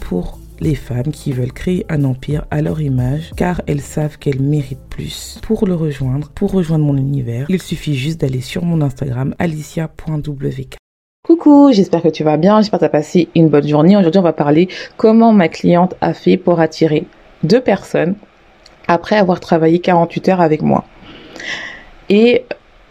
Pour les femmes qui veulent créer un empire à leur image car elles savent qu'elles méritent plus. Pour le rejoindre, pour rejoindre mon univers, il suffit juste d'aller sur mon Instagram alicia.wk. Coucou, j'espère que tu vas bien, j'espère que tu as passé une bonne journée. Aujourd'hui, on va parler comment ma cliente a fait pour attirer deux personnes après avoir travaillé 48 heures avec moi. Et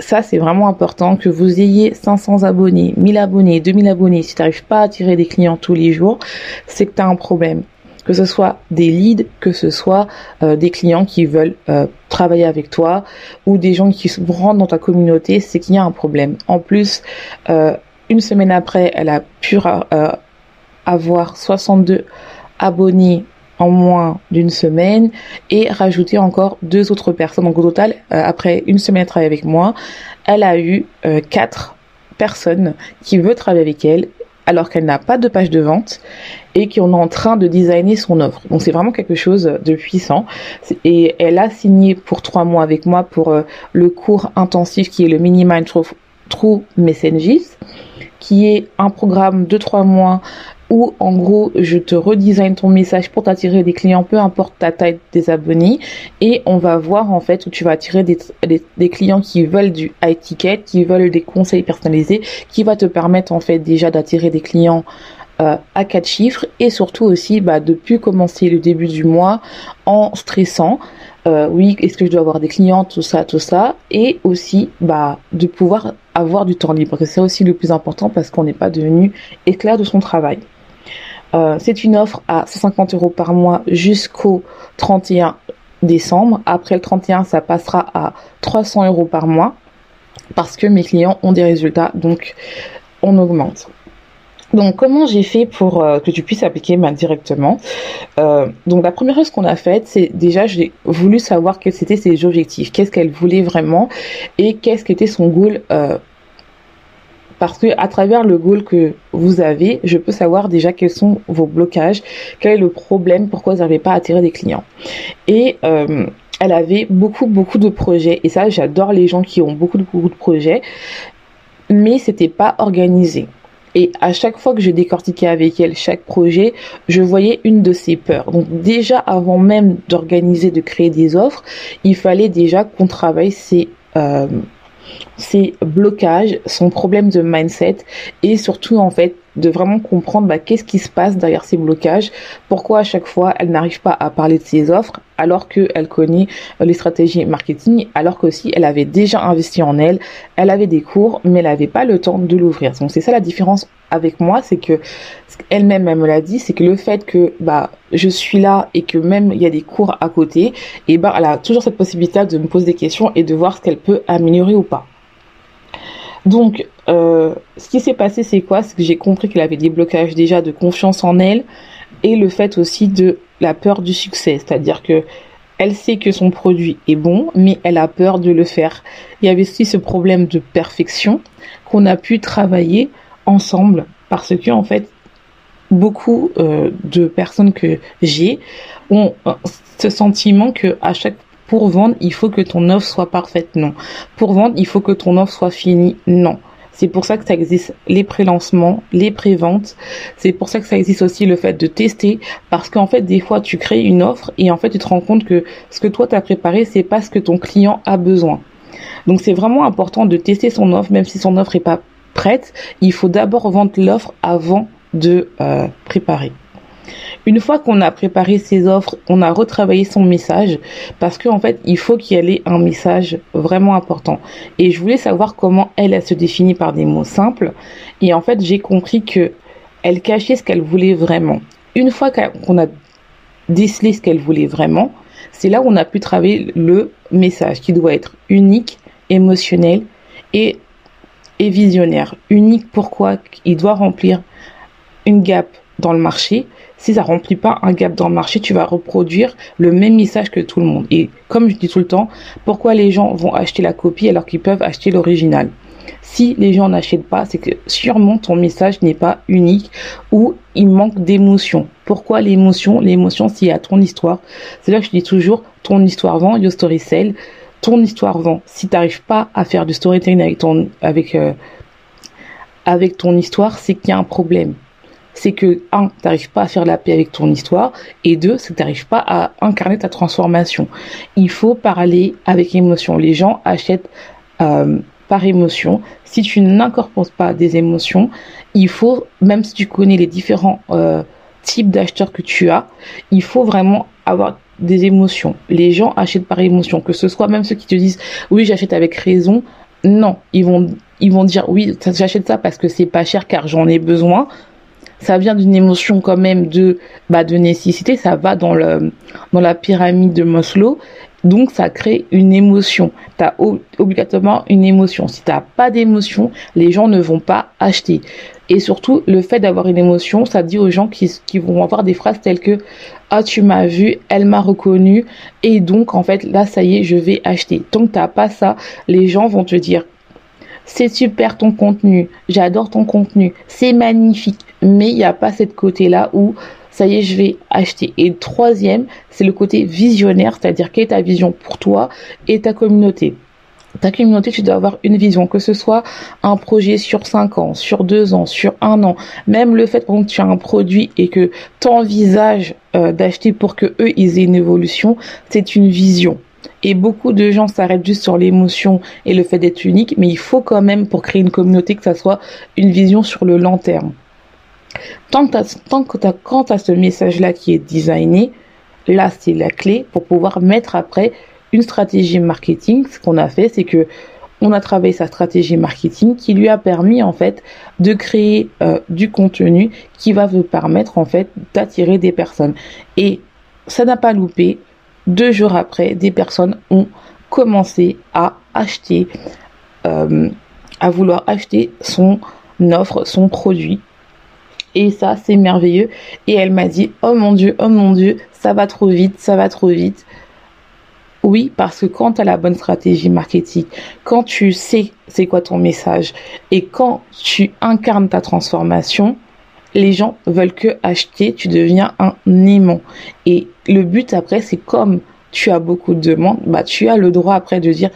ça, c'est vraiment important que vous ayez 500 abonnés, 1000 abonnés, 2000 abonnés. Si tu n'arrives pas à attirer des clients tous les jours, c'est que tu as un problème. Que ce soit des leads, que ce soit euh, des clients qui veulent euh, travailler avec toi ou des gens qui se dans ta communauté, c'est qu'il y a un problème. En plus, euh, une semaine après, elle a pu avoir 62 abonnés en moins d'une semaine et rajouter encore deux autres personnes. Donc au total, euh, après une semaine de travail avec moi, elle a eu euh, quatre personnes qui veulent travailler avec elle alors qu'elle n'a pas de page de vente et qui est en train de designer son offre. Donc c'est vraiment quelque chose de puissant. Et elle a signé pour trois mois avec moi pour euh, le cours intensif qui est le Mini Mind True Messages, qui est un programme de trois mois où en gros je te redesign ton message pour t'attirer des clients, peu importe ta taille des abonnés, et on va voir en fait où tu vas attirer des, clients qui veulent du high ticket, qui veulent des conseils personnalisés, qui va te permettre en fait déjà d'attirer des clients euh, à quatre chiffres et surtout aussi bah, de plus commencer le début du mois en stressant. Euh, oui, est-ce que je dois avoir des clients, tout ça, tout ça, et aussi bah de pouvoir avoir du temps libre, c'est aussi le plus important parce qu'on n'est pas devenu éclair de son travail. Euh, c'est une offre à 150 euros par mois jusqu'au 31 décembre. Après le 31, ça passera à 300 euros par mois parce que mes clients ont des résultats, donc on augmente. Donc comment j'ai fait pour euh, que tu puisses appliquer ma directement? Euh, Donc la première chose qu'on a faite, c'est déjà j'ai voulu savoir quels étaient ses objectifs, qu'est-ce qu'elle voulait vraiment et qu'est-ce qu'était son goal parce que à travers le goal que vous avez, je peux savoir déjà quels sont vos blocages, quel est le problème, pourquoi vous n'arrivez pas à attirer des clients. Et euh, elle avait beaucoup beaucoup de projets et ça j'adore les gens qui ont beaucoup beaucoup de projets, mais c'était pas organisé. Et à chaque fois que je décortiquais avec elle chaque projet, je voyais une de ses peurs. Donc déjà avant même d'organiser, de créer des offres, il fallait déjà qu'on travaille ces euh, ses blocages, son problème de mindset et surtout en fait de vraiment comprendre bah, qu'est-ce qui se passe derrière ces blocages, pourquoi à chaque fois elle n'arrive pas à parler de ses offres alors qu'elle connaît euh, les stratégies marketing, alors qu'aussi elle avait déjà investi en elle, elle avait des cours mais elle n'avait pas le temps de l'ouvrir. Donc c'est ça la différence avec moi, c'est que elle-même elle me l'a dit, c'est que le fait que bah je suis là et que même il y a des cours à côté, et bah elle a toujours cette possibilité de me poser des questions et de voir ce qu'elle peut améliorer ou pas. Donc, euh, ce qui s'est passé, c'est quoi? C'est que j'ai compris qu'elle avait des blocages déjà de confiance en elle et le fait aussi de la peur du succès, c'est-à-dire que elle sait que son produit est bon, mais elle a peur de le faire. Il y avait aussi ce problème de perfection qu'on a pu travailler ensemble parce que en fait beaucoup euh, de personnes que j'ai ont ce sentiment que à chaque pour vendre, il faut que ton offre soit parfaite. Non. Pour vendre, il faut que ton offre soit finie. Non. C'est pour ça que ça existe les pré-lancements, les pré-ventes. C'est pour ça que ça existe aussi le fait de tester parce qu'en fait des fois tu crées une offre et en fait tu te rends compte que ce que toi tu as préparé c'est pas ce que ton client a besoin. Donc c'est vraiment important de tester son offre même si son offre est pas prête, il faut d'abord vendre l'offre avant de euh, préparer. Une fois qu'on a préparé ses offres, on a retravaillé son message parce qu'en fait, il faut qu'il y ait un message vraiment important. Et je voulais savoir comment elle, elle se définit par des mots simples. Et en fait, j'ai compris que elle cachait ce qu'elle voulait vraiment. une fois qu'on a décelé ce qu'elle voulait vraiment, c'est là où on a pu travailler le message qui doit être unique, émotionnel et, et visionnaire. Unique pourquoi? Il doit remplir une gap dans le marché. Si ça remplit pas un gap dans le marché, tu vas reproduire le même message que tout le monde. Et comme je dis tout le temps, pourquoi les gens vont acheter la copie alors qu'ils peuvent acheter l'original? Si les gens n'achètent pas, c'est que sûrement ton message n'est pas unique ou il manque d'émotion. Pourquoi l'émotion? L'émotion, c'est à ton histoire. C'est là que je dis toujours, ton histoire vend, your story sell. Ton histoire vend. Si tu n'arrives pas à faire du storytelling euh, avec ton histoire, c'est qu'il y a un problème c'est que, un, tu n'arrives pas à faire la paix avec ton histoire, et deux, c'est que tu n'arrives pas à incarner ta transformation. Il faut parler avec émotion. Les gens achètent euh, par émotion. Si tu n'incorpores pas des émotions, il faut, même si tu connais les différents euh, types d'acheteurs que tu as, il faut vraiment avoir des émotions. Les gens achètent par émotion, que ce soit même ceux qui te disent oui j'achète avec raison. Non, ils vont ils vont dire oui j'achète ça parce que c'est pas cher car j'en ai besoin ça vient d'une émotion quand même de bah, de nécessité, ça va dans le dans la pyramide de Maslow. Donc ça crée une émotion. Tu as obligatoirement une émotion. Si tu pas d'émotion, les gens ne vont pas acheter. Et surtout, le fait d'avoir une émotion, ça dit aux gens qui, qui vont avoir des phrases telles que Ah, tu m'as vu, elle m'a reconnu, et donc en fait, là, ça y est, je vais acheter. Tant que tu pas ça, les gens vont te dire c'est super ton contenu, j'adore ton contenu, c'est magnifique, mais il n'y a pas cette côté-là où ça y est, je vais acheter. Et troisième, c'est le côté visionnaire, c'est-à-dire quelle est ta vision pour toi et ta communauté. Ta communauté, tu dois avoir une vision, que ce soit un projet sur 5 ans, sur 2 ans, sur un an, même le fait que tu as un produit et que tu envisages euh, d'acheter pour que eux ils aient une évolution, c'est une vision. Et beaucoup de gens s'arrêtent juste sur l'émotion et le fait d'être unique, mais il faut quand même, pour créer une communauté, que ça soit une vision sur le long terme. Tant que, que as, quand tu ce message-là qui est designé, là, c'est la clé pour pouvoir mettre après une stratégie marketing. Ce qu'on a fait, c'est que on a travaillé sa stratégie marketing qui lui a permis en fait de créer euh, du contenu qui va vous permettre en fait d'attirer des personnes. Et ça n'a pas loupé deux jours après, des personnes ont commencé à acheter, euh, à vouloir acheter son offre, son produit. Et ça, c'est merveilleux. Et elle m'a dit, oh mon Dieu, oh mon Dieu, ça va trop vite, ça va trop vite. Oui, parce que quand tu as la bonne stratégie marketing, quand tu sais c'est quoi ton message et quand tu incarnes ta transformation, les gens veulent que acheter, tu deviens un aimant. Et le but après, c'est comme tu as beaucoup de demandes, bah, tu as le droit après de dire,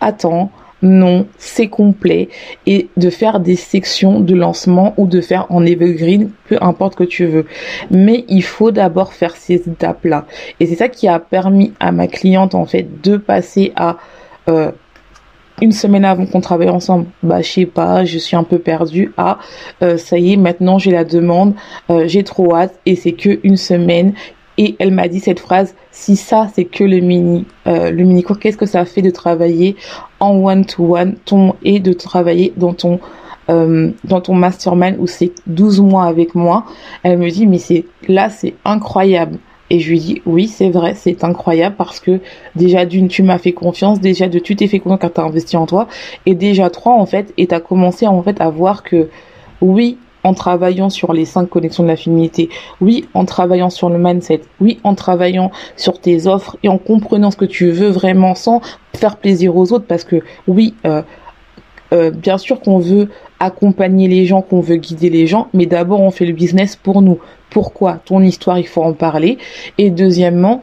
attends, non, c'est complet et de faire des sections de lancement ou de faire en evergreen, peu importe que tu veux. Mais il faut d'abord faire ces étapes-là. Et c'est ça qui a permis à ma cliente en fait de passer à euh, une semaine avant qu'on travaille ensemble, bah je sais pas, je suis un peu perdue. Ah, ça y est, maintenant j'ai la demande, euh, j'ai trop hâte et c'est que une semaine. Et elle m'a dit cette phrase si ça c'est que le mini euh, le mini cours, qu'est-ce que ça fait de travailler en one to one, ton et de travailler dans ton dans ton mastermind où c'est 12 mois avec moi? Elle me dit mais c'est là c'est incroyable. Et je lui dis oui, c'est vrai, c'est incroyable parce que déjà d'une, tu m'as fait confiance, déjà de tu t'es fait confiance quand tu as investi en toi, et déjà trois en fait, et tu as commencé en fait à voir que oui, en travaillant sur les cinq connexions de l'affinité, oui, en travaillant sur le mindset, oui, en travaillant sur tes offres et en comprenant ce que tu veux vraiment sans faire plaisir aux autres, parce que oui, euh, euh, bien sûr qu'on veut accompagner les gens, qu'on veut guider les gens, mais d'abord on fait le business pour nous. Pourquoi Ton histoire, il faut en parler. Et deuxièmement,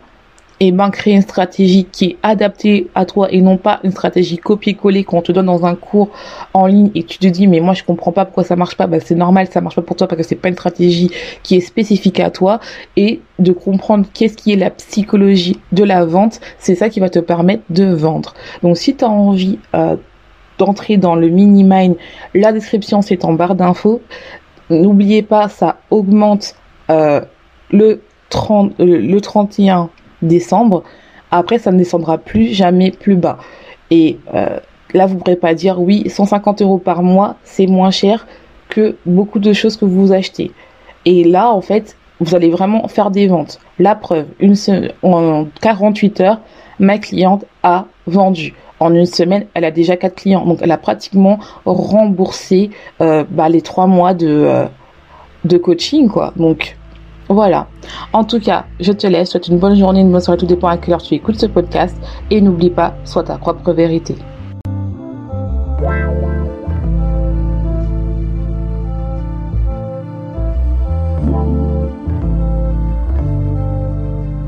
et ben, créer une stratégie qui est adaptée à toi et non pas une stratégie copier-coller qu'on te donne dans un cours en ligne et tu te dis mais moi je comprends pas pourquoi ça marche pas. Bah, c'est normal ça marche pas pour toi parce que c'est pas une stratégie qui est spécifique à toi. Et de comprendre qu'est-ce qui est la psychologie de la vente c'est ça qui va te permettre de vendre. Donc si tu as envie euh, d'entrer dans le mini mine la description c'est en barre d'infos. N'oubliez pas ça augmente euh, le 30 euh, le 31 décembre. Après, ça ne descendra plus jamais plus bas. Et euh, là, vous ne pourrez pas dire oui, 150 euros par mois, c'est moins cher que beaucoup de choses que vous achetez. Et là, en fait, vous allez vraiment faire des ventes. La preuve, une en 48 heures, ma cliente a vendu. En une semaine, elle a déjà quatre clients. Donc, elle a pratiquement remboursé euh, bah, les trois mois de, euh, de coaching, quoi. Donc, voilà. En tout cas, je te laisse. Souhaite une bonne journée, une bonne soirée. Tout dépend à quelle heure tu écoutes ce podcast. Et n'oublie pas, sois ta propre vérité.